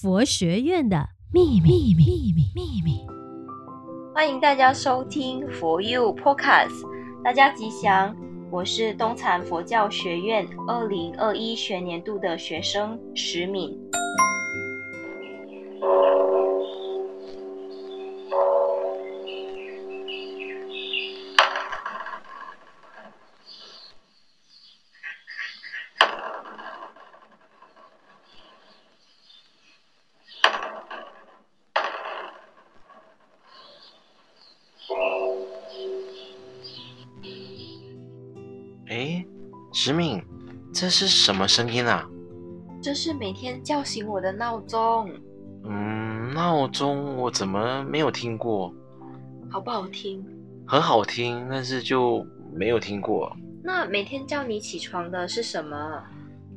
佛学院的秘密秘密秘密。欢迎大家收听 For You Podcast，大家吉祥，我是东禅佛教学院二零二一学年度的学生石敏。石敏，这是什么声音啊？这是每天叫醒我的闹钟。嗯，闹钟我怎么没有听过？好不好听？很好听，但是就没有听过。那每天叫你起床的是什么？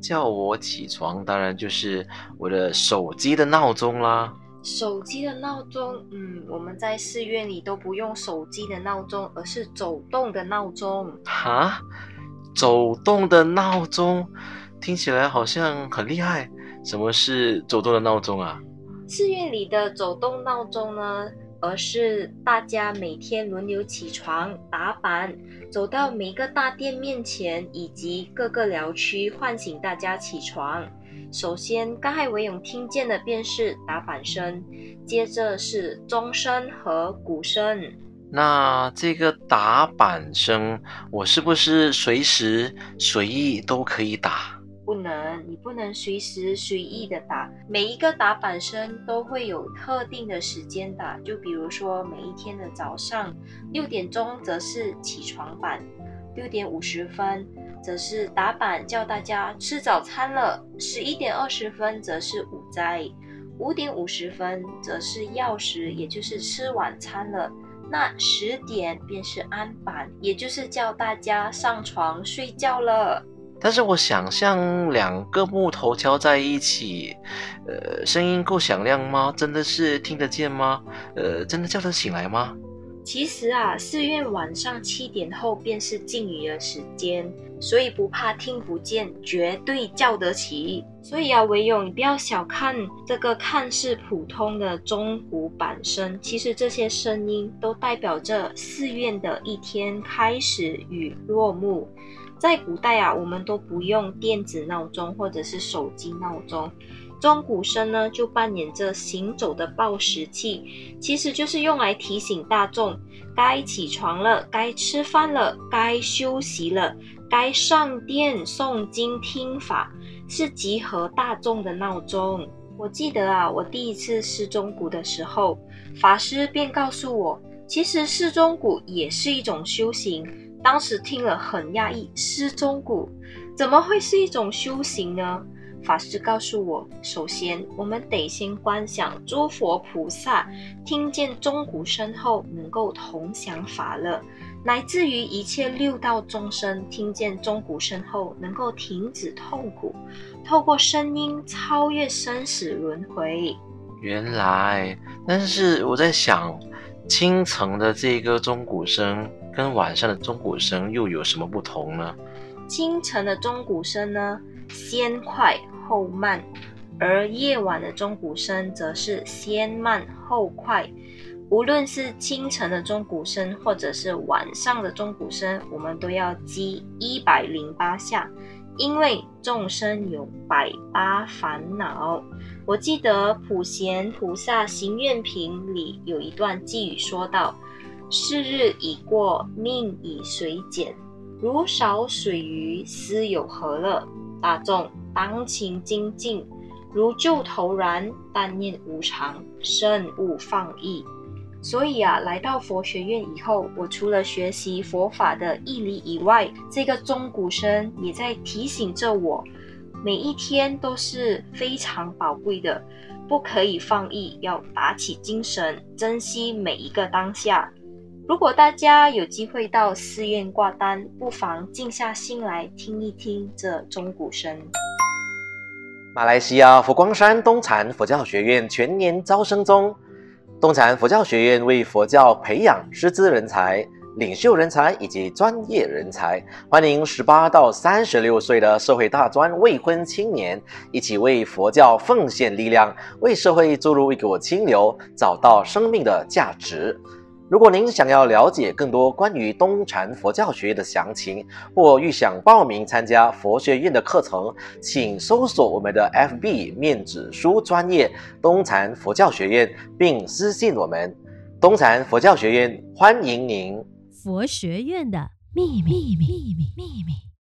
叫我起床，当然就是我的手机的闹钟啦。手机的闹钟，嗯，我们在寺院里都不用手机的闹钟，而是走动的闹钟。哈？走动的闹钟听起来好像很厉害。什么是走动的闹钟啊？寺院里的走动闹钟呢，而是大家每天轮流起床打板，走到每个大殿面前以及各个寮区，唤醒大家起床。首先，刚才唯勇听见的便是打板声，接着是钟声和鼓声。那这个打板声，我是不是随时随意都可以打？不能，你不能随时随意的打。每一个打板声都会有特定的时间打，就比如说每一天的早上六点钟，则是起床板；六点五十分，则是打板叫大家吃早餐了；十一点二十分，则是午斋；五点五十分，则是钥匙，也就是吃晚餐了。那十点便是安板，也就是叫大家上床睡觉了。但是我想象两个木头敲在一起，呃，声音够响亮吗？真的是听得见吗？呃，真的叫得醒来吗？其实啊，寺院晚上七点后便是静语的时间，所以不怕听不见，绝对叫得起。所以啊，唯勇，你不要小看这个看似普通的钟鼓板声，其实这些声音都代表着寺院的一天开始与落幕。在古代啊，我们都不用电子闹钟或者是手机闹钟。钟鼓声呢，就扮演着行走的报时器，其实就是用来提醒大众该起床了、该吃饭了、该休息了、该上殿诵经听法，是集合大众的闹钟。我记得啊，我第一次试钟鼓的时候，法师便告诉我，其实试钟鼓也是一种修行。当时听了很讶异，试钟鼓怎么会是一种修行呢？法师告诉我，首先我们得先观想诸佛菩萨听见钟鼓声后能够同享法乐，乃至于一切六道众生听见钟鼓声后能够停止痛苦，透过声音超越生死轮回。原来，但是我在想，清晨的这个钟鼓声跟晚上的钟鼓声又有什么不同呢？清晨的钟鼓声呢，先快。后慢，而夜晚的钟鼓声则是先慢后快。无论是清晨的钟鼓声，或者是晚上的钟鼓声，我们都要击一百零八下，因为众生有百八烦恼。我记得普贤菩萨行愿品里有一段偈语说道：“是日已过，命已随减，如少水鱼，斯有何乐？”大众。当勤精进，如旧头然，但念无常，慎勿放逸。所以啊，来到佛学院以后，我除了学习佛法的义理以外，这个钟鼓声也在提醒着我，每一天都是非常宝贵的，不可以放逸，要打起精神，珍惜每一个当下。如果大家有机会到寺院挂单，不妨静下心来听一听这钟鼓声。马来西亚佛光山东禅佛教学院全年招生中。东禅佛教学院为佛教培养师资人才，领袖人才以及专业人才。欢迎十八到三十六岁的社会大专未婚青年，一起为佛教奉献力量，为社会注入一股清流，找到生命的价值。如果您想要了解更多关于东禅佛教学院的详情，或欲想报名参加佛学院的课程，请搜索我们的 FB 面子书专业东禅佛教学院，并私信我们。东禅佛教学院欢迎您。佛学院的秘密，秘密，秘密，秘密。